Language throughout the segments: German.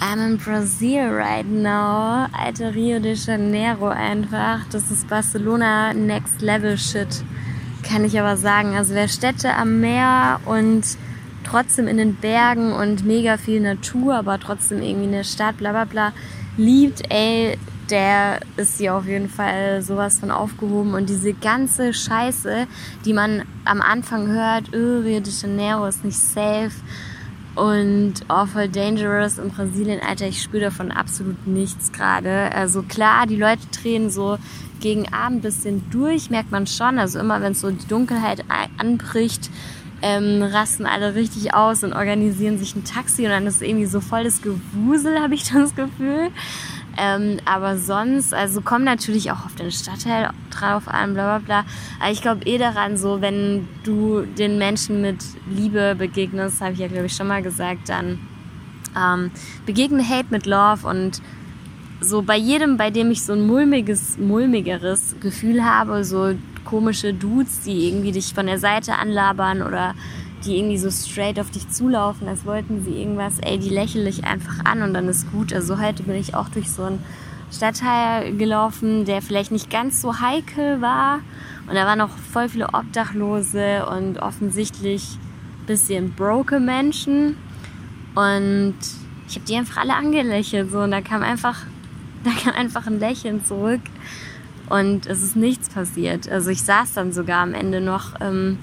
I'm in Brazil right now. Alter Rio de Janeiro einfach. Das ist Barcelona Next Level Shit. Kann ich aber sagen. Also wer Städte am Meer und trotzdem in den Bergen und mega viel Natur, aber trotzdem irgendwie eine Stadt, bla bla bla, liebt, ey, der ist hier auf jeden Fall sowas von aufgehoben. Und diese ganze Scheiße, die man am Anfang hört, oh, Rio de Janeiro ist nicht safe und voll dangerous in Brasilien, Alter, ich spüre davon absolut nichts gerade. Also klar, die Leute drehen so gegen Abend bisschen durch, merkt man schon. Also immer, wenn so die Dunkelheit anbricht, ähm, rasten alle richtig aus und organisieren sich ein Taxi und dann ist irgendwie so voll das Gewusel, habe ich das Gefühl. Ähm, aber sonst, also kommt natürlich auch auf den Stadtteil drauf an, bla bla bla. Aber ich glaube eh daran, so wenn du den Menschen mit Liebe begegnest, habe ich ja glaube ich schon mal gesagt, dann ähm, begegne Hate mit Love und so bei jedem, bei dem ich so ein mulmiges, mulmigeres Gefühl habe, so komische Dudes, die irgendwie dich von der Seite anlabern oder die irgendwie so straight auf dich zulaufen, als wollten sie irgendwas, ey, die lächle ich einfach an und dann ist gut. Also heute bin ich auch durch so einen Stadtteil gelaufen, der vielleicht nicht ganz so heikel war. Und da waren noch voll viele Obdachlose und offensichtlich bisschen broke Menschen. Und ich habe die einfach alle angelächelt. So, und da kam einfach, da kam einfach ein Lächeln zurück. Und es ist nichts passiert. Also ich saß dann sogar am Ende noch ähm,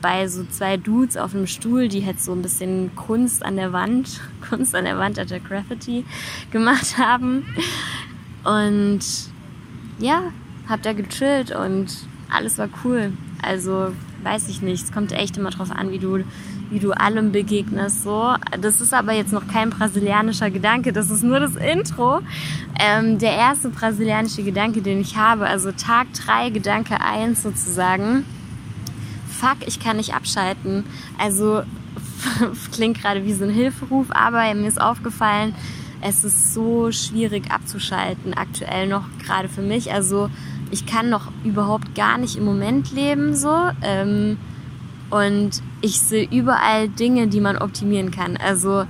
bei so zwei Dudes auf einem Stuhl, die halt so ein bisschen Kunst an der Wand, Kunst an der Wand, der Graffiti gemacht haben. Und ja, hab da gechillt und alles war cool. Also weiß ich nicht, es kommt echt immer drauf an, wie du, wie du allem begegnest. So, das ist aber jetzt noch kein brasilianischer Gedanke, das ist nur das Intro. Ähm, der erste brasilianische Gedanke, den ich habe, also Tag 3, Gedanke 1 sozusagen fuck, ich kann nicht abschalten. Also klingt gerade wie so ein Hilferuf, aber mir ist aufgefallen, es ist so schwierig abzuschalten aktuell noch gerade für mich. Also ich kann noch überhaupt gar nicht im Moment leben so. Ähm, und ich sehe überall Dinge, die man optimieren kann. Also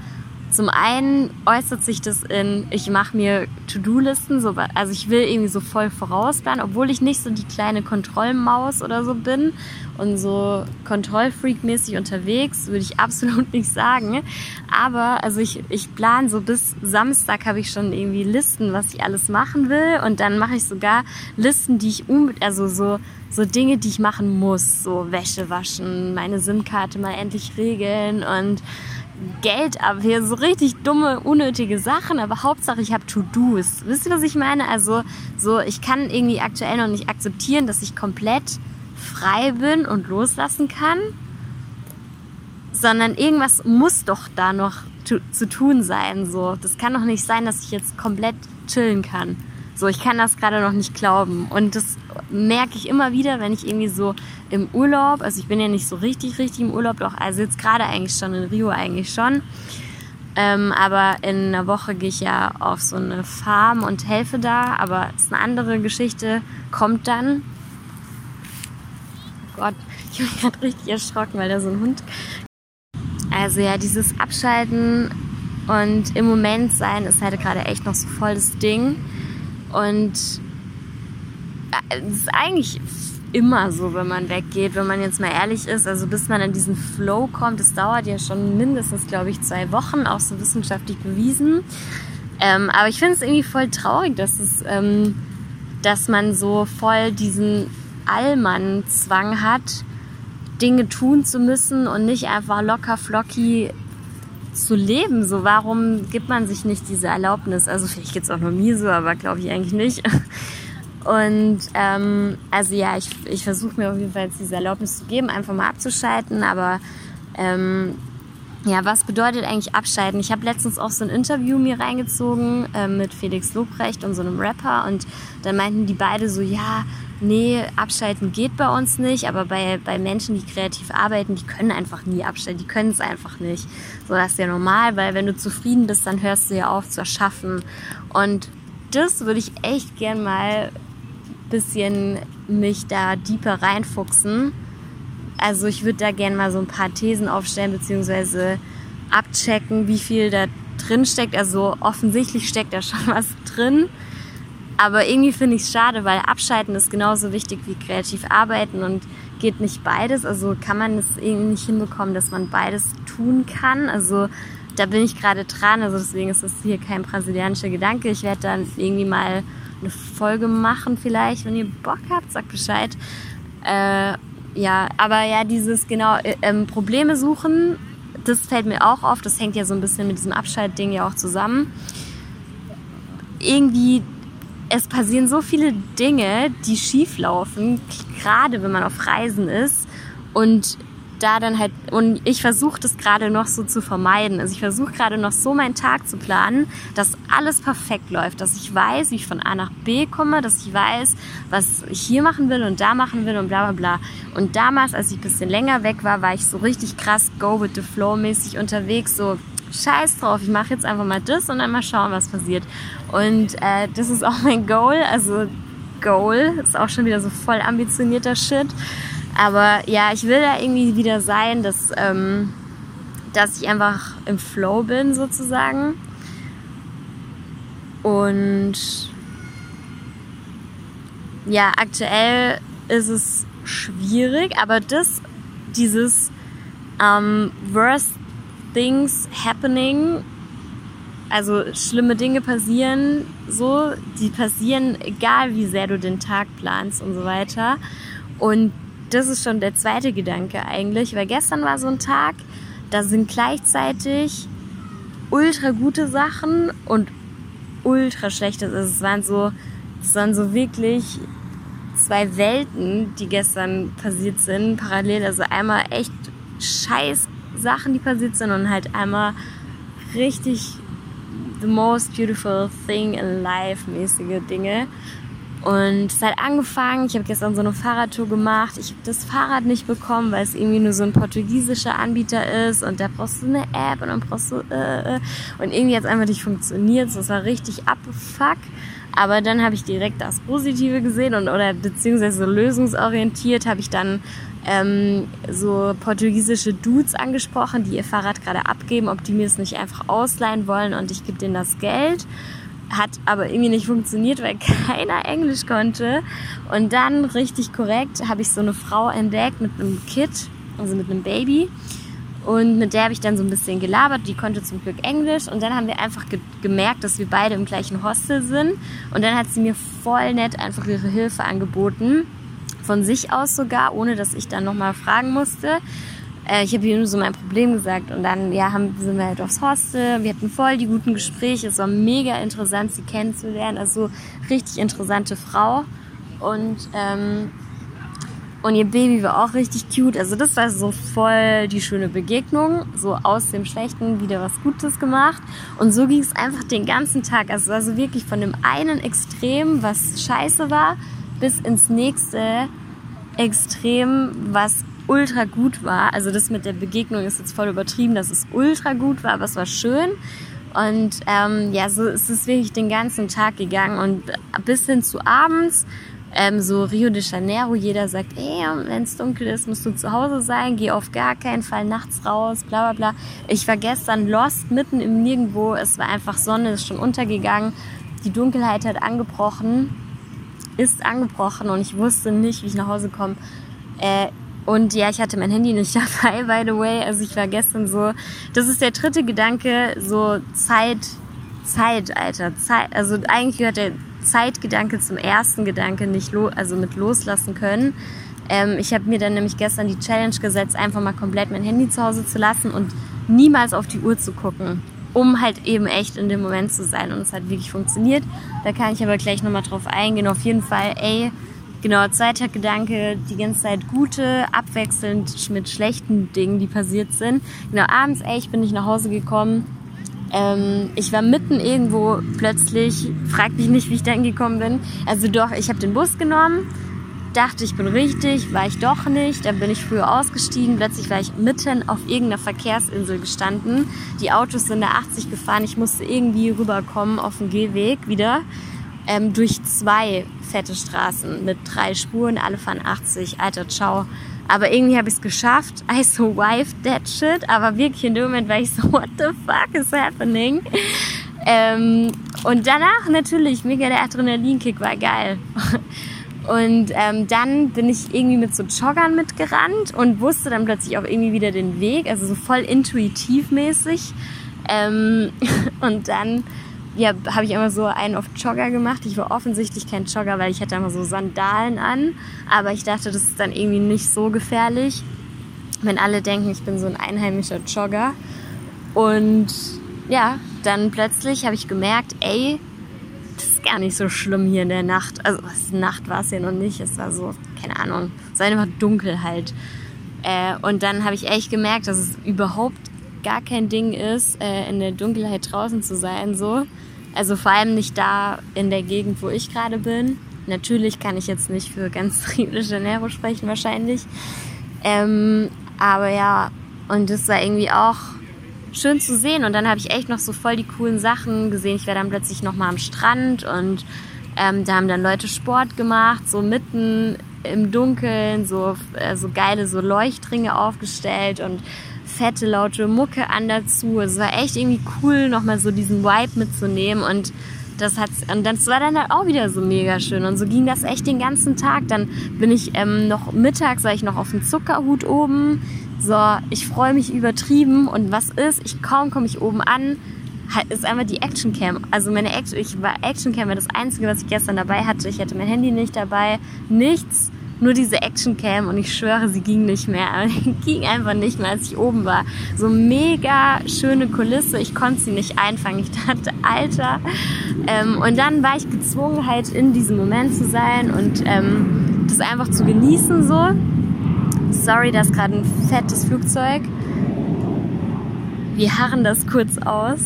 zum einen äußert sich das in, ich mache mir To-Do-Listen, so, also ich will irgendwie so voll vorausplanen, obwohl ich nicht so die kleine Kontrollmaus oder so bin und so Kontrollfreak-mäßig unterwegs, würde ich absolut nicht sagen. Aber also ich, ich plane so bis Samstag habe ich schon irgendwie Listen, was ich alles machen will und dann mache ich sogar Listen, die ich unbedingt, also so so Dinge, die ich machen muss, so Wäsche waschen, meine SIM-Karte mal endlich regeln und Geld ab. Hier so richtig dumme, unnötige Sachen, aber Hauptsache ich habe To-Dos. Wisst ihr, was ich meine? Also so, ich kann irgendwie aktuell noch nicht akzeptieren, dass ich komplett frei bin und loslassen kann, sondern irgendwas muss doch da noch zu, tun sein. So, das kann doch nicht sein, dass ich jetzt komplett chillen kann. So, ich kann das gerade noch nicht glauben. Und das merke ich immer wieder, wenn ich irgendwie so im Urlaub, also ich bin ja nicht so richtig, richtig im Urlaub, doch, also jetzt gerade eigentlich schon in Rio eigentlich schon. Ähm, aber in einer Woche gehe ich ja auf so eine Farm und helfe da. Aber es ist eine andere Geschichte, kommt dann. Oh Gott, ich bin gerade richtig erschrocken, weil da so ein Hund. Also ja, dieses Abschalten und im Moment sein ist halt gerade echt noch so voll das Ding. Und äh, es ist eigentlich immer so, wenn man weggeht, wenn man jetzt mal ehrlich ist. Also bis man in diesen Flow kommt, das dauert ja schon mindestens, glaube ich, zwei Wochen, auch so wissenschaftlich bewiesen. Ähm, aber ich finde es irgendwie voll traurig, dass es, ähm, dass man so voll diesen Allmann-Zwang hat, Dinge tun zu müssen und nicht einfach locker flocky zu leben. So, warum gibt man sich nicht diese Erlaubnis? Also vielleicht geht es auch nur mir so, aber glaube ich eigentlich nicht. Und ähm, also ja, ich, ich versuche mir auf jeden Fall jetzt diese Erlaubnis zu geben, einfach mal abzuschalten. Aber ähm, ja, was bedeutet eigentlich abschalten? Ich habe letztens auch so ein Interview mir reingezogen äh, mit Felix Lobrecht und so einem Rapper und dann meinten die beide so, ja, nee, abschalten geht bei uns nicht, aber bei, bei Menschen, die kreativ arbeiten, die können einfach nie abschalten, die können es einfach nicht. So, das ist ja normal, weil wenn du zufrieden bist, dann hörst du ja auf zu erschaffen. Und das würde ich echt gern mal ein bisschen mich da deeper reinfuchsen. Also ich würde da gern mal so ein paar Thesen aufstellen, beziehungsweise abchecken, wie viel da drin steckt. Also offensichtlich steckt da schon was drin. Aber irgendwie finde ich es schade, weil Abschalten ist genauso wichtig wie kreativ arbeiten und geht nicht beides. Also kann man es irgendwie nicht hinbekommen, dass man beides tun kann. Also da bin ich gerade dran. Also deswegen ist das hier kein brasilianischer Gedanke. Ich werde dann irgendwie mal eine Folge machen vielleicht, wenn ihr Bock habt, sagt Bescheid. Äh, ja, aber ja, dieses genau äh, ähm, Probleme suchen, das fällt mir auch auf. Das hängt ja so ein bisschen mit diesem Abschaltding ja auch zusammen. Irgendwie es passieren so viele Dinge, die schief laufen, gerade wenn man auf Reisen ist. Und da dann halt, und ich versuche das gerade noch so zu vermeiden. Also ich versuche gerade noch so meinen Tag zu planen, dass alles perfekt läuft, dass ich weiß, wie ich von A nach B komme, dass ich weiß, was ich hier machen will und da machen will und bla bla bla. Und damals, als ich ein bisschen länger weg war, war ich so richtig krass go with the flow mäßig unterwegs, so scheiß drauf, ich mache jetzt einfach mal das und dann mal schauen, was passiert. Und äh, das ist auch mein Goal. Also Goal ist auch schon wieder so voll ambitionierter Shit. Aber ja, ich will da irgendwie wieder sein, dass, ähm, dass ich einfach im Flow bin sozusagen. Und ja, aktuell ist es schwierig, aber das, dieses ähm, Worst Things Happening, also schlimme Dinge passieren, so, die passieren, egal wie sehr du den Tag planst und so weiter. Und das ist schon der zweite Gedanke eigentlich, weil gestern war so ein Tag, da sind gleichzeitig ultra gute Sachen und ultra schlechte. Also es waren so, es waren so wirklich zwei Welten, die gestern passiert sind, parallel. Also einmal echt scheiß Sachen, die passiert sind und halt einmal richtig the most beautiful thing in life mäßige Dinge. Und es hat angefangen, ich habe gestern so eine Fahrradtour gemacht. Ich habe das Fahrrad nicht bekommen, weil es irgendwie nur so ein portugiesischer Anbieter ist und da brauchst du eine App und dann brauchst du äh, äh. und irgendwie hat es einfach nicht funktioniert. Das war richtig abfuck. Aber dann habe ich direkt das Positive gesehen und oder beziehungsweise lösungsorientiert habe ich dann ähm, so portugiesische Dudes angesprochen, die ihr Fahrrad gerade abgeben, ob die mir es nicht einfach ausleihen wollen und ich gebe denen das Geld. Hat aber irgendwie nicht funktioniert, weil keiner Englisch konnte. Und dann richtig korrekt habe ich so eine Frau entdeckt mit einem Kid, also mit einem Baby. Und mit der habe ich dann so ein bisschen gelabert. Die konnte zum Glück Englisch. Und dann haben wir einfach ge gemerkt, dass wir beide im gleichen Hostel sind. Und dann hat sie mir voll nett einfach ihre Hilfe angeboten von sich aus sogar, ohne dass ich dann nochmal fragen musste. Äh, ich habe ihr nur so mein Problem gesagt und dann ja, haben, sind wir halt aufs Hostel. Wir hatten voll die guten Gespräche. Es war mega interessant, sie kennenzulernen. Also richtig interessante Frau. Und, ähm, und ihr Baby war auch richtig cute. Also das war so voll die schöne Begegnung. So aus dem Schlechten wieder was Gutes gemacht. Und so ging es einfach den ganzen Tag. Also, also wirklich von dem einen Extrem, was scheiße war, bis ins nächste Extrem, was ultra gut war. Also das mit der Begegnung ist jetzt voll übertrieben, dass es ultra gut war, aber es war schön. Und ähm, ja, so ist es wirklich den ganzen Tag gegangen und bis hin zu abends. Ähm, so Rio de Janeiro, jeder sagt, wenn es dunkel ist, musst du zu Hause sein, geh auf gar keinen Fall nachts raus, bla bla bla. Ich war gestern lost, mitten im Nirgendwo, es war einfach Sonne, ist schon untergegangen, die Dunkelheit hat angebrochen ist angebrochen und ich wusste nicht, wie ich nach Hause komme. Äh, und ja, ich hatte mein Handy nicht dabei, by the way. Also ich war gestern so, das ist der dritte Gedanke, so Zeit, Zeit, Alter, Zeit. Also eigentlich gehört der Zeitgedanke zum ersten Gedanke nicht, lo also mit loslassen können. Ähm, ich habe mir dann nämlich gestern die Challenge gesetzt, einfach mal komplett mein Handy zu Hause zu lassen und niemals auf die Uhr zu gucken um halt eben echt in dem Moment zu sein. Und es hat wirklich funktioniert. Da kann ich aber gleich nochmal drauf eingehen. Auf jeden Fall, ey, genau, zweiter Gedanke, die ganze Zeit gute, abwechselnd mit schlechten Dingen, die passiert sind. Genau, abends, ey, ich bin nicht nach Hause gekommen. Ähm, ich war mitten irgendwo plötzlich, frag mich nicht, wie ich da hingekommen bin. Also doch, ich habe den Bus genommen dachte, ich bin richtig, war ich doch nicht. Dann bin ich früher ausgestiegen. Plötzlich war ich mitten auf irgendeiner Verkehrsinsel gestanden. Die Autos sind da 80 gefahren. Ich musste irgendwie rüberkommen auf den Gehweg wieder. Ähm, durch zwei fette Straßen mit drei Spuren. Alle fahren 80. Alter, ciao. Aber irgendwie habe ich es geschafft. I survived that shit. Aber wirklich in dem Moment war ich so, what the fuck is happening? Ähm, und danach natürlich, mega der Adrenalinkick war geil. Und ähm, dann bin ich irgendwie mit so Joggern mitgerannt und wusste dann plötzlich auch irgendwie wieder den Weg, also so voll intuitiv mäßig. Ähm, und dann ja, habe ich immer so einen auf Jogger gemacht. Ich war offensichtlich kein Jogger, weil ich hatte immer so Sandalen an. Aber ich dachte, das ist dann irgendwie nicht so gefährlich, wenn alle denken, ich bin so ein einheimischer Jogger. Und ja, dann plötzlich habe ich gemerkt, ey, ist gar nicht so schlimm hier in der Nacht. Also Nacht war es ja noch nicht. Es war so, keine Ahnung, es war einfach dunkel halt. Äh, und dann habe ich echt gemerkt, dass es überhaupt gar kein Ding ist, äh, in der Dunkelheit draußen zu sein. So. Also vor allem nicht da in der Gegend, wo ich gerade bin. Natürlich kann ich jetzt nicht für ganz Rio de Janeiro sprechen wahrscheinlich. Ähm, aber ja, und das war irgendwie auch schön zu sehen. Und dann habe ich echt noch so voll die coolen Sachen gesehen. Ich war dann plötzlich noch mal am Strand und ähm, da haben dann Leute Sport gemacht, so mitten im Dunkeln, so, äh, geile so Leuchtringe aufgestellt und fette, laute Mucke an dazu. Es war echt irgendwie cool, nochmal so diesen Vibe mitzunehmen und das hat und das war dann halt auch wieder so mega schön und so ging das echt den ganzen Tag. Dann bin ich ähm, noch mittags, war ich noch auf dem Zuckerhut oben, so, ich freue mich übertrieben und was ist? Ich kaum komme ich oben an, ist einfach die Actioncam. Also meine Action, ich war Actioncam war das einzige, was ich gestern dabei hatte. Ich hatte mein Handy nicht dabei, nichts, nur diese Actioncam und ich schwöre, sie ging nicht mehr. Ging einfach nicht mehr, als ich oben war. So mega schöne Kulisse, ich konnte sie nicht einfangen. Ich dachte, Alter. Ähm, und dann war ich gezwungen, halt in diesem Moment zu sein und ähm, das einfach zu genießen so. Sorry, da ist gerade ein fettes Flugzeug. Wir harren das kurz aus.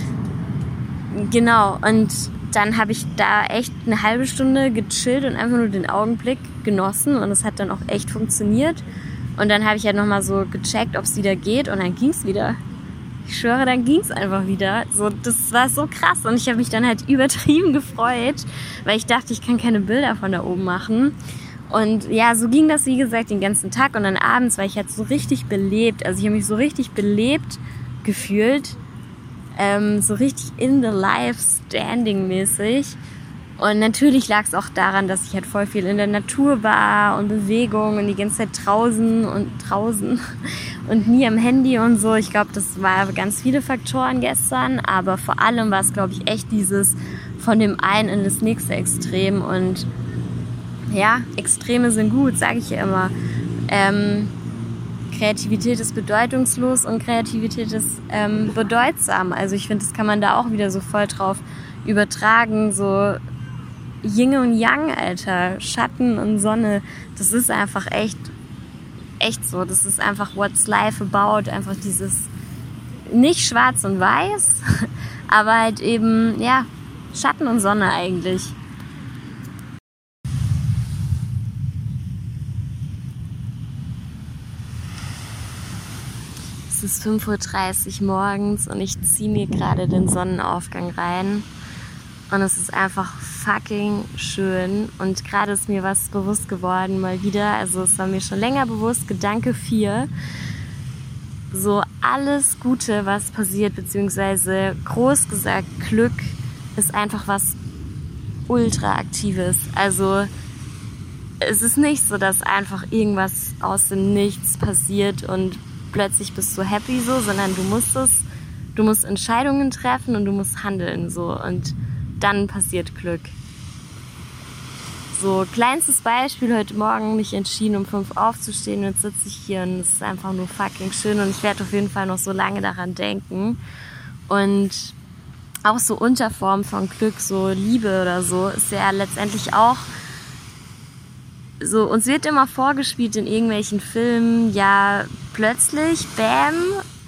genau, und dann habe ich da echt eine halbe Stunde gechillt und einfach nur den Augenblick genossen und es hat dann auch echt funktioniert. Und dann habe ich halt nochmal so gecheckt, ob es wieder geht und dann ging es wieder. Ich schwöre, dann ging es einfach wieder. So, das war so krass und ich habe mich dann halt übertrieben gefreut, weil ich dachte, ich kann keine Bilder von da oben machen. Und ja, so ging das, wie gesagt, den ganzen Tag. Und dann abends war ich halt so richtig belebt. Also ich habe mich so richtig belebt gefühlt. Ähm, so richtig in the life standing mäßig. Und natürlich lag es auch daran, dass ich halt voll viel in der Natur war und Bewegung und die ganze Zeit draußen und draußen und nie am Handy und so. Ich glaube, das war ganz viele Faktoren gestern, aber vor allem war es, glaube ich, echt dieses von dem einen in das nächste Extrem und ja, Extreme sind gut, sage ich ja immer. Ähm, Kreativität ist bedeutungslos und Kreativität ist ähm, bedeutsam. Also ich finde, das kann man da auch wieder so voll drauf übertragen. So Yin und Yang, Alter, Schatten und Sonne, das ist einfach echt, echt so. Das ist einfach what's life about. Einfach dieses nicht schwarz und weiß, aber halt eben, ja, Schatten und Sonne eigentlich. Ist 5.30 Uhr morgens und ich ziehe mir gerade den Sonnenaufgang rein. Und es ist einfach fucking schön. Und gerade ist mir was bewusst geworden, mal wieder. Also es war mir schon länger bewusst. Gedanke 4. So alles Gute, was passiert, beziehungsweise groß gesagt, Glück ist einfach was ultra aktives. Also es ist nicht so, dass einfach irgendwas aus dem Nichts passiert und plötzlich bist du happy so, sondern du musst es, du musst Entscheidungen treffen und du musst handeln so und dann passiert Glück. So, kleinstes Beispiel, heute Morgen mich entschieden, um fünf aufzustehen und jetzt sitze ich hier und es ist einfach nur fucking schön und ich werde auf jeden Fall noch so lange daran denken. Und auch so Unterform von Glück, so Liebe oder so, ist ja letztendlich auch so, uns wird immer vorgespielt in irgendwelchen Filmen, ja, plötzlich, bam,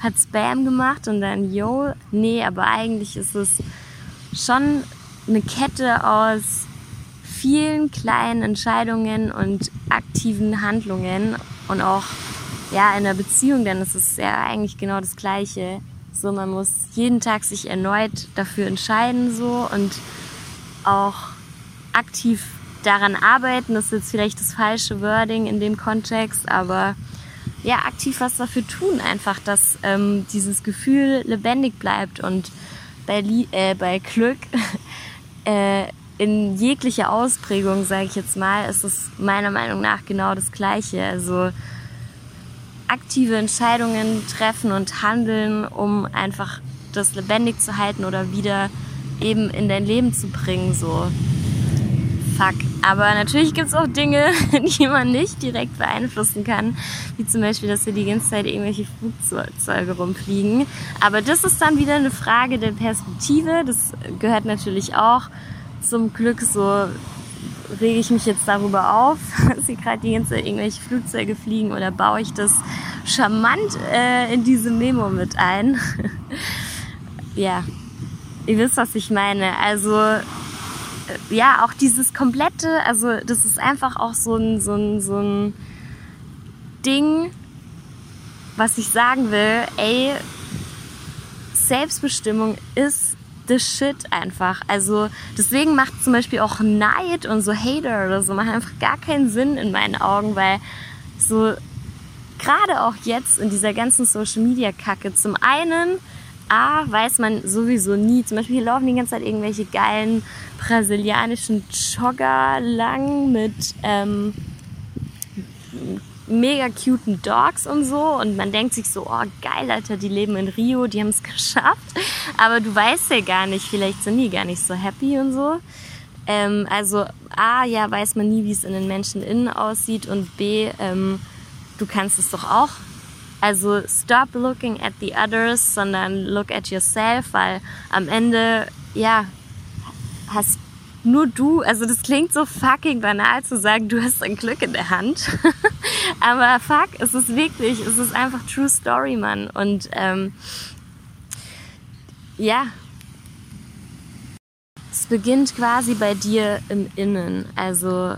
hat's bam gemacht und dann, yo, nee, aber eigentlich ist es schon eine Kette aus vielen kleinen Entscheidungen und aktiven Handlungen und auch, ja, in der Beziehung, denn es ist ja eigentlich genau das Gleiche. So, man muss jeden Tag sich erneut dafür entscheiden, so, und auch aktiv daran arbeiten, das ist jetzt vielleicht das falsche Wording in dem Kontext, aber ja, aktiv was dafür tun, einfach, dass ähm, dieses Gefühl lebendig bleibt und bei, äh, bei Glück äh, in jeglicher Ausprägung, sage ich jetzt mal, ist es meiner Meinung nach genau das Gleiche. Also aktive Entscheidungen treffen und handeln, um einfach das lebendig zu halten oder wieder eben in dein Leben zu bringen, so fuck. Aber natürlich gibt es auch Dinge, die man nicht direkt beeinflussen kann, wie zum Beispiel, dass hier die ganze Zeit irgendwelche Flugzeuge rumfliegen. Aber das ist dann wieder eine Frage der Perspektive. Das gehört natürlich auch zum Glück so rege ich mich jetzt darüber auf, dass hier gerade die ganze Zeit irgendwelche Flugzeuge fliegen oder baue ich das charmant äh, in diese Memo mit ein. ja, ihr wisst, was ich meine. Also ja, auch dieses komplette, also das ist einfach auch so ein, so ein, so ein Ding, was ich sagen will, ey, Selbstbestimmung ist the shit einfach. Also deswegen macht zum Beispiel auch Neid und so Hater oder so machen einfach gar keinen Sinn in meinen Augen, weil so gerade auch jetzt in dieser ganzen Social Media Kacke zum einen A, weiß man sowieso nie. Zum Beispiel hier laufen die ganze Zeit irgendwelche geilen brasilianischen Jogger lang mit ähm, mega cuten Dogs und so. Und man denkt sich so, oh geil, Alter, die leben in Rio, die haben es geschafft. Aber du weißt ja gar nicht, vielleicht sind die gar nicht so happy und so. Ähm, also A, ja, weiß man nie, wie es in den Menschen innen aussieht. Und B, ähm, du kannst es doch auch also stop looking at the others, sondern look at yourself, weil am Ende, ja, hast nur du, also das klingt so fucking banal zu sagen, du hast ein Glück in der Hand. Aber fuck, es ist wirklich, es ist einfach True Story, Mann. Und ähm, ja, es beginnt quasi bei dir im Innen. Also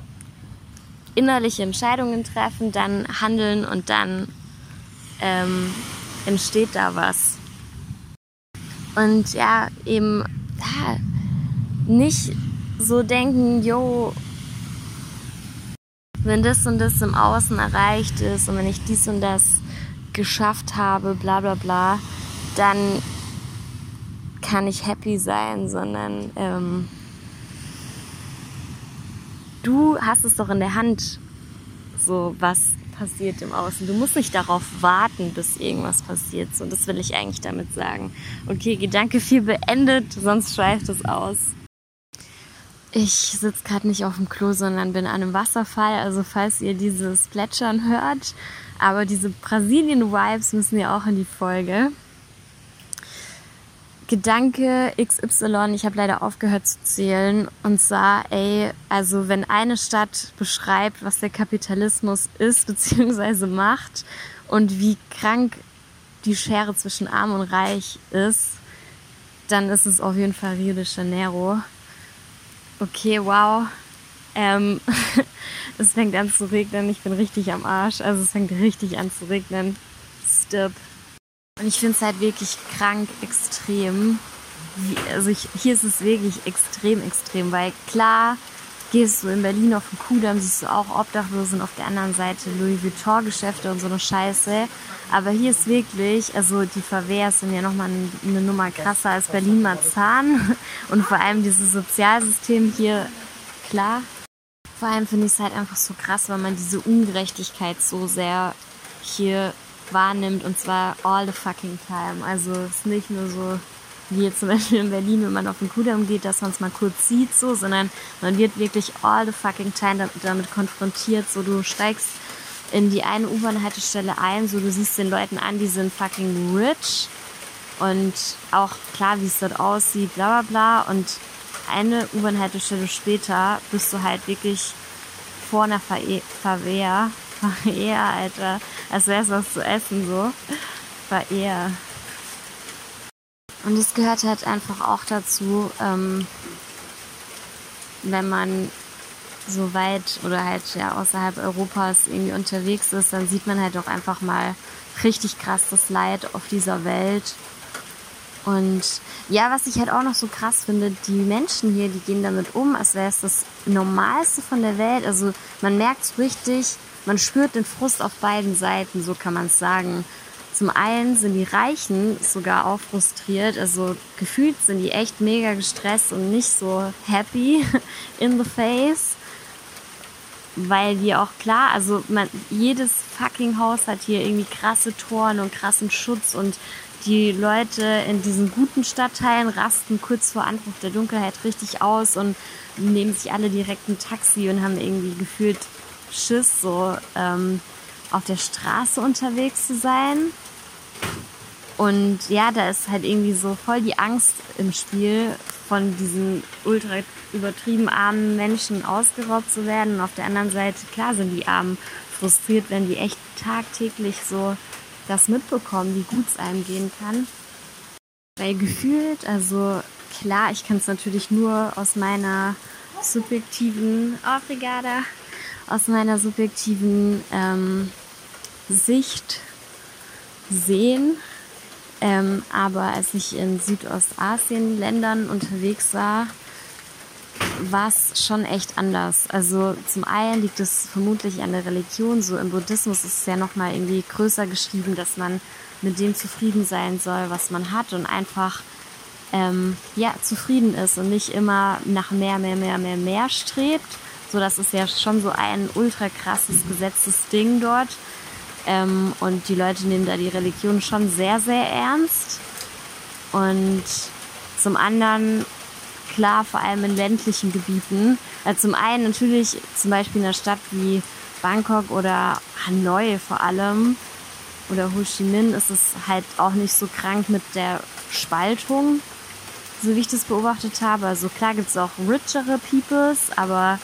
innerliche Entscheidungen treffen, dann handeln und dann ähm, entsteht da was. Und ja, eben ja, nicht so denken, yo, wenn das und das im Außen erreicht ist und wenn ich dies und das geschafft habe, bla bla bla, dann kann ich happy sein, sondern ähm, du hast es doch in der Hand, so was passiert im Außen. Du musst nicht darauf warten, bis irgendwas passiert. So, das will ich eigentlich damit sagen. Okay, Gedanke 4 beendet, sonst schweift es aus. Ich sitze gerade nicht auf dem Klo, sondern bin an einem Wasserfall. Also falls ihr dieses Plätschern hört, aber diese Brasilien-Vibes müssen ja auch in die Folge. Gedanke XY, ich habe leider aufgehört zu zählen. Und zwar, ey, also wenn eine Stadt beschreibt, was der Kapitalismus ist bzw. macht und wie krank die Schere zwischen Arm und Reich ist, dann ist es auf jeden Fall Rio de Janeiro. Okay, wow. Ähm, es fängt an zu regnen. Ich bin richtig am Arsch. Also es fängt richtig an zu regnen. Stirb. Und ich finde es halt wirklich krank extrem. Also ich, hier ist es wirklich extrem extrem, weil klar gehst du in Berlin auf den Kudamm, siehst du auch Obdachlosen auf der anderen Seite Louis Vuitton-Geschäfte und so eine Scheiße. Aber hier ist wirklich, also die Favers sind ja nochmal eine Nummer krasser als Berlin-Marzahn. Und vor allem dieses Sozialsystem hier, klar. Vor allem finde ich es halt einfach so krass, weil man diese Ungerechtigkeit so sehr hier wahrnimmt und zwar all the fucking time. Also es ist nicht nur so wie jetzt zum Beispiel in Berlin, wenn man auf den Kudamm geht, dass man es mal kurz sieht, so, sondern man wird wirklich all the fucking time damit konfrontiert. So, du steigst in die eine U-Bahn-Haltestelle ein, so, du siehst den Leuten an, die sind fucking rich und auch klar, wie es dort aussieht, bla bla bla. Und eine U-Bahn-Haltestelle später bist du halt wirklich vor einer Favela, Favela, Alter, als wäre es was zu essen, so. Eher. Und es gehört halt einfach auch dazu, ähm, wenn man so weit oder halt ja außerhalb Europas irgendwie unterwegs ist, dann sieht man halt auch einfach mal richtig krass das Leid auf dieser Welt. Und ja, was ich halt auch noch so krass finde, die Menschen hier, die gehen damit um, als wäre es das Normalste von der Welt. Also man merkt es richtig, man spürt den Frust auf beiden Seiten, so kann man es sagen. Zum einen sind die Reichen sogar auch frustriert, also gefühlt sind die echt mega gestresst und nicht so happy in the face weil die auch klar, also man, jedes fucking Haus hat hier irgendwie krasse Toren und krassen Schutz und die Leute in diesen guten Stadtteilen rasten kurz vor Anbruch der Dunkelheit richtig aus und nehmen sich alle direkt ein Taxi und haben irgendwie gefühlt Schiss, so ähm, auf der Straße unterwegs zu sein. Und ja, da ist halt irgendwie so voll die Angst im Spiel, von diesen ultra übertrieben armen Menschen ausgeraubt zu werden. Und auf der anderen Seite, klar sind die Armen frustriert, wenn die echt tagtäglich so das mitbekommen, wie gut es einem gehen kann. Weil gefühlt, also klar, ich kann es natürlich nur aus meiner subjektiven, oh, Brigada, aus meiner subjektiven ähm, Sicht sehen. Ähm, aber als ich in Südostasien-Ländern unterwegs war, war es schon echt anders. Also zum einen liegt es vermutlich an der Religion. So im Buddhismus ist es ja nochmal irgendwie größer geschrieben, dass man mit dem zufrieden sein soll, was man hat und einfach ähm, ja zufrieden ist und nicht immer nach mehr, mehr, mehr, mehr, mehr strebt. So, das ist ja schon so ein ultra krasses gesetztes Ding dort. Ähm, und die Leute nehmen da die Religion schon sehr, sehr ernst. Und zum anderen, klar, vor allem in ländlichen Gebieten. Also zum einen natürlich zum Beispiel in einer Stadt wie Bangkok oder Hanoi vor allem oder Ho Chi Minh ist es halt auch nicht so krank mit der Spaltung, so wie ich das beobachtet habe. Also klar gibt es auch richere Peoples, aber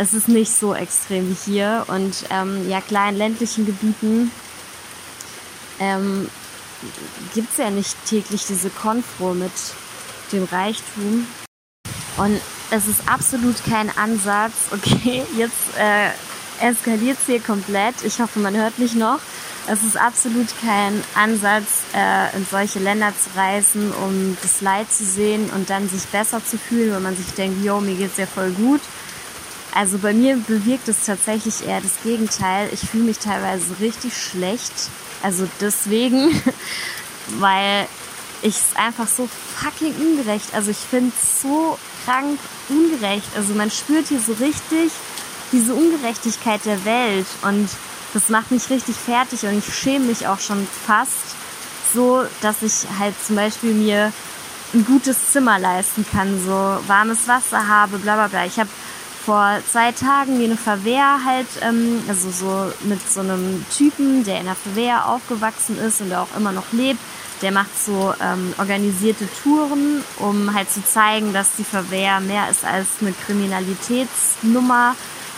es ist nicht so extrem wie hier. Und ähm, ja, klar, in ländlichen Gebieten ähm, gibt es ja nicht täglich diese Konfro mit dem Reichtum. Und es ist absolut kein Ansatz, okay, jetzt äh, eskaliert es hier komplett. Ich hoffe, man hört mich noch. Es ist absolut kein Ansatz, äh, in solche Länder zu reisen, um das Leid zu sehen und dann sich besser zu fühlen, wenn man sich denkt, yo, mir geht's ja voll gut, also bei mir bewirkt es tatsächlich eher das Gegenteil. Ich fühle mich teilweise richtig schlecht. Also deswegen, weil ich es einfach so fucking ungerecht. Also ich finde es so krank ungerecht. Also man spürt hier so richtig diese Ungerechtigkeit der Welt und das macht mich richtig fertig und ich schäme mich auch schon fast so, dass ich halt zum Beispiel mir ein gutes Zimmer leisten kann, so warmes Wasser habe, bla bla bla. Ich habe vor zwei Tagen wie eine Verwehr halt, ähm, also so mit so einem Typen, der in der Verwehr aufgewachsen ist und der auch immer noch lebt. Der macht so ähm, organisierte Touren, um halt zu zeigen, dass die Verwehr mehr ist als eine Kriminalitätsnummer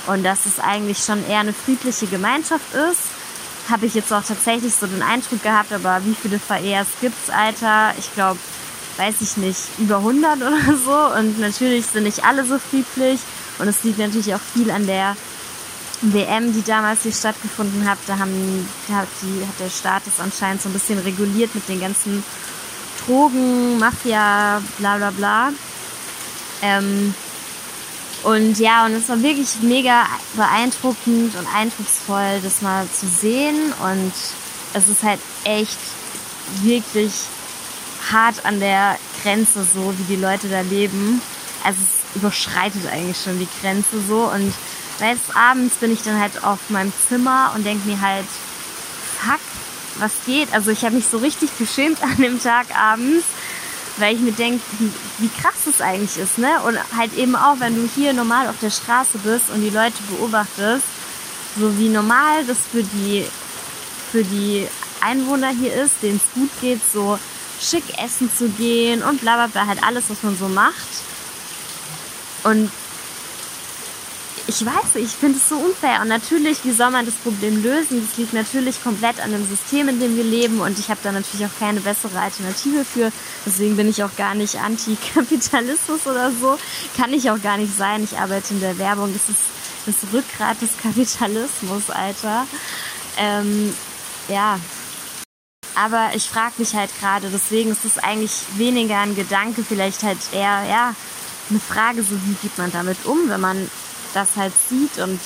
und dass es eigentlich schon eher eine friedliche Gemeinschaft ist. Habe ich jetzt auch tatsächlich so den Eindruck gehabt, aber wie viele Verehrs gibt's, Alter? Ich glaube, weiß ich nicht, über 100 oder so. Und natürlich sind nicht alle so friedlich. Und es liegt natürlich auch viel an der WM, die damals hier stattgefunden hat. Da, haben, da hat, die, hat der Staat das anscheinend so ein bisschen reguliert mit den ganzen Drogen, Mafia, bla bla bla. Ähm, und ja, und es war wirklich mega beeindruckend und eindrucksvoll, das mal zu sehen. Und es ist halt echt wirklich hart an der Grenze, so wie die Leute da leben. Also es überschreitet eigentlich schon die Grenze so. Und weißt, abends bin ich dann halt auf meinem Zimmer und denke mir halt, fuck, was geht? Also ich habe mich so richtig geschämt an dem Tag abends, weil ich mir denke, wie, wie krass das eigentlich ist, ne? Und halt eben auch, wenn du hier normal auf der Straße bist und die Leute beobachtest, so wie normal das für die, für die Einwohner hier ist, denen es gut geht, so schick essen zu gehen und bla bla bla, halt alles, was man so macht. Und ich weiß ich finde es so unfair. Und natürlich, wie soll man das Problem lösen? Das liegt natürlich komplett an dem System, in dem wir leben. Und ich habe da natürlich auch keine bessere Alternative für. Deswegen bin ich auch gar nicht Antikapitalismus oder so. Kann ich auch gar nicht sein. Ich arbeite in der Werbung. Das ist das Rückgrat des Kapitalismus, Alter. Ähm, ja, Aber ich frage mich halt gerade, deswegen ist es eigentlich weniger ein Gedanke, vielleicht halt eher, ja, eine Frage, so wie geht man damit um, wenn man das halt sieht. Und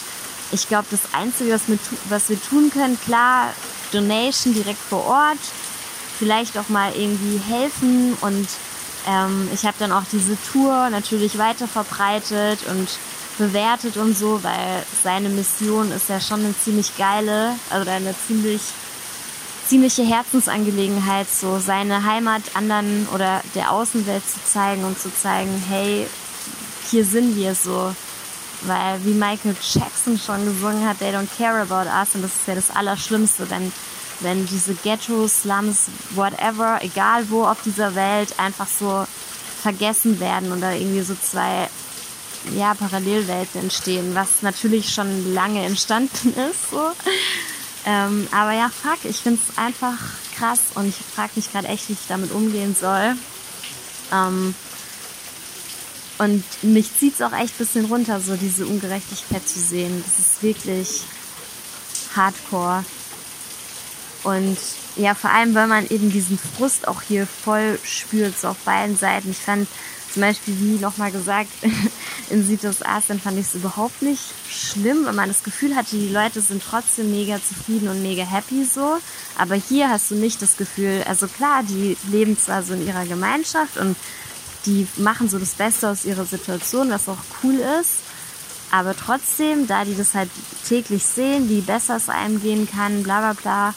ich glaube, das Einzige, was wir, was wir tun können, klar, Donation direkt vor Ort, vielleicht auch mal irgendwie helfen und ähm, ich habe dann auch diese Tour natürlich weiter verbreitet und bewertet und so, weil seine Mission ist ja schon eine ziemlich geile, also eine ziemlich ziemliche Herzensangelegenheit, so seine Heimat anderen oder der Außenwelt zu zeigen und zu zeigen, hey, hier sind wir so. Weil wie Michael Jackson schon gesungen hat, they don't care about us und das ist ja das Allerschlimmste, wenn, wenn diese Ghettos, Slums, whatever, egal wo auf dieser Welt, einfach so vergessen werden oder irgendwie so zwei ja, Parallelwelten entstehen, was natürlich schon lange entstanden ist. So. Ähm, aber ja, fuck, ich finde es einfach krass und ich frage mich gerade echt, wie ich damit umgehen soll. Ähm, und mich zieht es auch echt bisschen runter, so diese Ungerechtigkeit zu sehen. Das ist wirklich hardcore. Und ja, vor allem, weil man eben diesen Frust auch hier voll spürt, so auf beiden Seiten. Ich fand zum Beispiel, wie nochmal gesagt, in Südostasien fand ich es überhaupt nicht schlimm, weil man das Gefühl hatte, die Leute sind trotzdem mega zufrieden und mega happy so. Aber hier hast du nicht das Gefühl, also klar, die leben zwar so in ihrer Gemeinschaft und die machen so das Beste aus ihrer Situation, was auch cool ist. Aber trotzdem, da die das halt täglich sehen, wie besser es einem gehen kann, bla bla bla,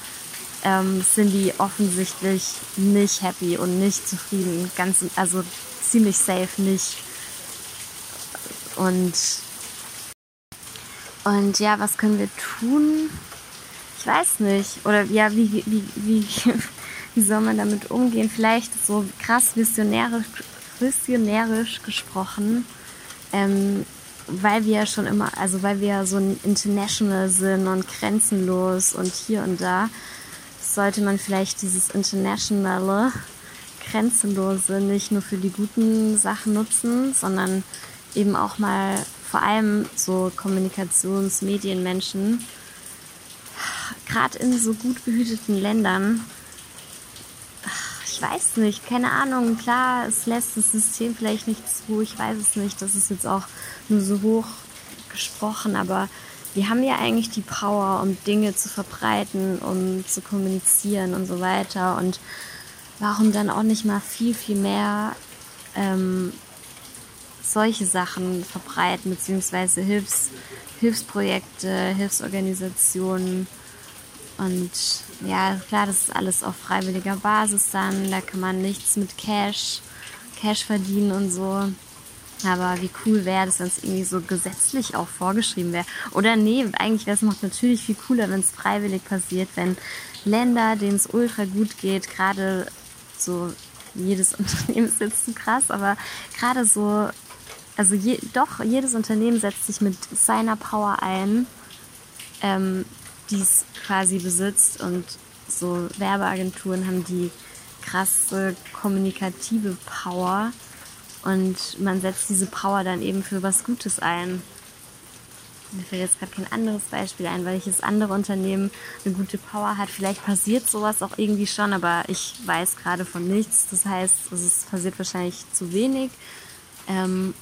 ähm, sind die offensichtlich nicht happy und nicht zufrieden. Ganz, also ziemlich safe nicht. Und, und ja, was können wir tun? Ich weiß nicht. Oder ja, wie, wie, wie, wie soll man damit umgehen? Vielleicht so krass visionärisch, visionärisch gesprochen. Ähm, weil wir ja schon immer, also weil wir so ein international sind und grenzenlos und hier und da, sollte man vielleicht dieses Internationale, Grenzenlose nicht nur für die guten Sachen nutzen, sondern eben auch mal vor allem so Kommunikations-, Medienmenschen, gerade in so gut behüteten Ländern, ich weiß nicht, keine Ahnung, klar, es lässt das System vielleicht nicht zu, ich weiß es nicht, das ist jetzt auch nur so hoch gesprochen, aber wir haben ja eigentlich die Power, um Dinge zu verbreiten, um zu kommunizieren und so weiter. Und warum dann auch nicht mal viel, viel mehr ähm, solche Sachen verbreiten, beziehungsweise Hilfs, Hilfsprojekte, Hilfsorganisationen. Und ja, klar, das ist alles auf freiwilliger Basis dann. Da kann man nichts mit Cash, Cash verdienen und so. Aber wie cool wäre das, wenn es irgendwie so gesetzlich auch vorgeschrieben wäre. Oder nee, eigentlich wäre es noch natürlich viel cooler, wenn es freiwillig passiert, wenn Länder, denen es ultra gut geht, gerade so jedes Unternehmen ist jetzt zu krass, aber gerade so, also je, doch, jedes Unternehmen setzt sich mit seiner Power ein, ähm, die es quasi besitzt und so Werbeagenturen haben die krasse kommunikative Power und man setzt diese Power dann eben für was Gutes ein. Mir fällt jetzt gerade kein anderes Beispiel ein, welches andere Unternehmen eine gute Power hat. Vielleicht passiert sowas auch irgendwie schon, aber ich weiß gerade von nichts. Das heißt, es passiert wahrscheinlich zu wenig. Ähm,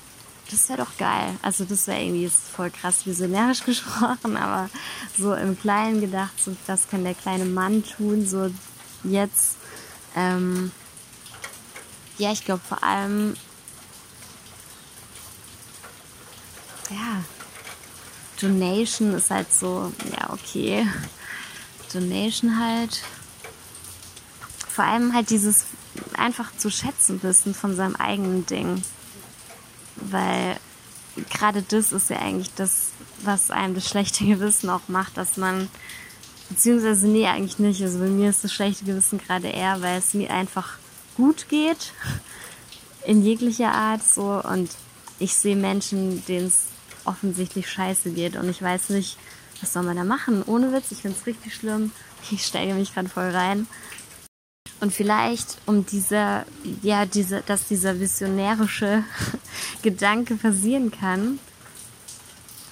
das wäre doch geil. Also das wäre irgendwie voll krass visionärisch gesprochen, aber so im Kleinen gedacht, so das kann der kleine Mann tun, so jetzt. Ähm, ja, ich glaube vor allem Donation ist halt so, ja, okay. Donation halt. Vor allem halt dieses einfach zu schätzen wissen von seinem eigenen Ding. Weil gerade das ist ja eigentlich das, was einem das schlechte Gewissen auch macht, dass man, beziehungsweise nee, eigentlich nicht. Also bei mir ist das schlechte Gewissen gerade eher, weil es mir einfach gut geht. In jeglicher Art so. Und ich sehe Menschen, denen es offensichtlich scheiße geht. Und ich weiß nicht, was soll man da machen? Ohne Witz, ich finde es richtig schlimm. Ich steige mich gerade voll rein. Und vielleicht, um dieser, ja, diese, dass dieser visionärische Gedanke passieren kann,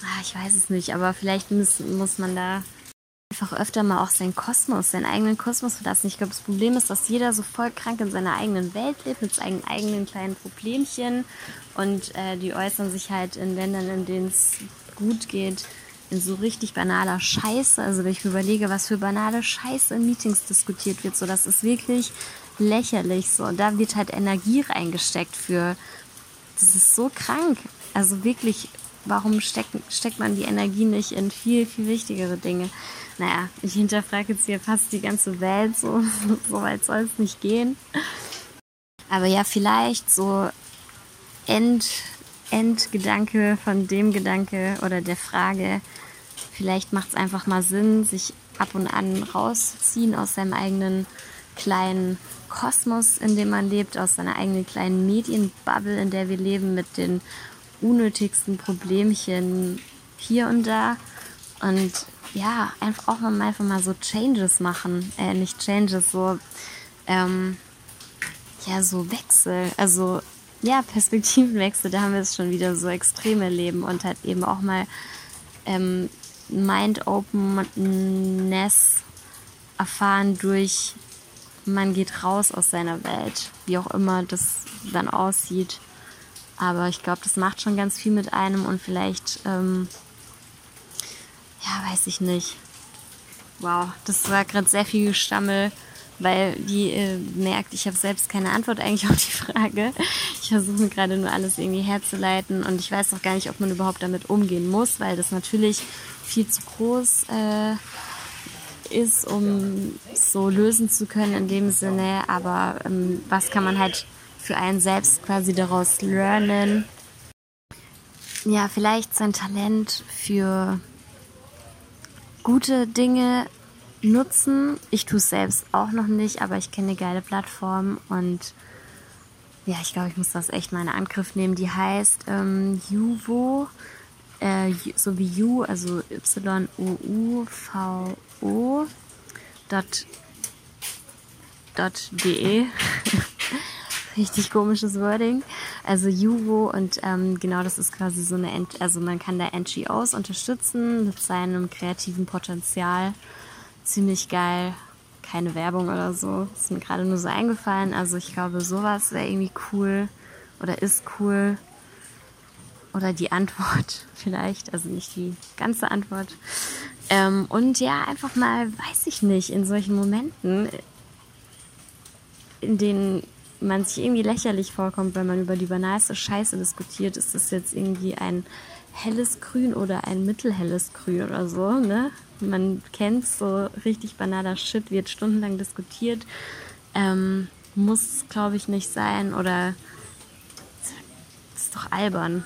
ah, ich weiß es nicht, aber vielleicht muss, muss man da einfach öfter mal auch seinen Kosmos, seinen eigenen Kosmos verlassen. Ich glaube, das Problem ist, dass jeder so voll krank in seiner eigenen Welt lebt, mit seinen eigenen kleinen Problemchen. Und äh, die äußern sich halt in Ländern, in denen es gut geht, in so richtig banaler Scheiße. Also wenn ich mir überlege, was für banale Scheiße in Meetings diskutiert wird, so das ist wirklich lächerlich. So, und da wird halt Energie reingesteckt für. Das ist so krank. Also wirklich, warum steckt, steckt man die Energie nicht in viel, viel wichtigere Dinge? Naja, ich hinterfrage jetzt hier fast die ganze Welt, so, so weit soll es nicht gehen. Aber ja, vielleicht so End, Endgedanke von dem Gedanke oder der Frage, vielleicht macht es einfach mal Sinn, sich ab und an rauszuziehen aus seinem eigenen kleinen Kosmos, in dem man lebt, aus seiner eigenen kleinen Medienbubble, in der wir leben, mit den unnötigsten Problemchen hier und da. Und ja, einfach auch mal einfach mal so Changes machen. Äh, nicht Changes, so, ähm, ja, so Wechsel. Also, ja, Perspektivenwechsel, da haben wir es schon wieder so extrem erleben und halt eben auch mal ähm, Mind-Openness erfahren durch, man geht raus aus seiner Welt, wie auch immer das dann aussieht. Aber ich glaube, das macht schon ganz viel mit einem und vielleicht, ähm, ja, weiß ich nicht. Wow, das war gerade sehr viel Gestammel, weil die äh, merkt, ich habe selbst keine Antwort eigentlich auf die Frage. Ich versuche gerade nur alles irgendwie herzuleiten und ich weiß auch gar nicht, ob man überhaupt damit umgehen muss, weil das natürlich viel zu groß äh, ist, um so lösen zu können in dem Sinne. Aber ähm, was kann man halt für einen selbst quasi daraus lernen. Ja, vielleicht sein Talent für gute Dinge nutzen. Ich tue es selbst auch noch nicht, aber ich kenne geile Plattform und ja, ich glaube, ich muss das echt mal in Angriff nehmen. Die heißt ähm, Juvo, äh, so wie You, also Y-O-U-V-O dot, dot. richtig komisches Wording. Also Juvo und ähm, genau das ist quasi so eine, also man kann da NGOs unterstützen mit seinem kreativen Potenzial. Ziemlich geil. Keine Werbung oder so. Ist mir gerade nur so eingefallen. Also ich glaube, sowas wäre irgendwie cool oder ist cool. Oder die Antwort vielleicht, also nicht die ganze Antwort. Ähm, und ja, einfach mal, weiß ich nicht, in solchen Momenten, in denen man sich irgendwie lächerlich vorkommt, wenn man über die banalste Scheiße diskutiert, ist das jetzt irgendwie ein helles Grün oder ein mittelhelles Grün oder so, ne? Man kennt so richtig banaler Shit, wird stundenlang diskutiert. Ähm, muss, glaube ich, nicht sein oder ist doch albern.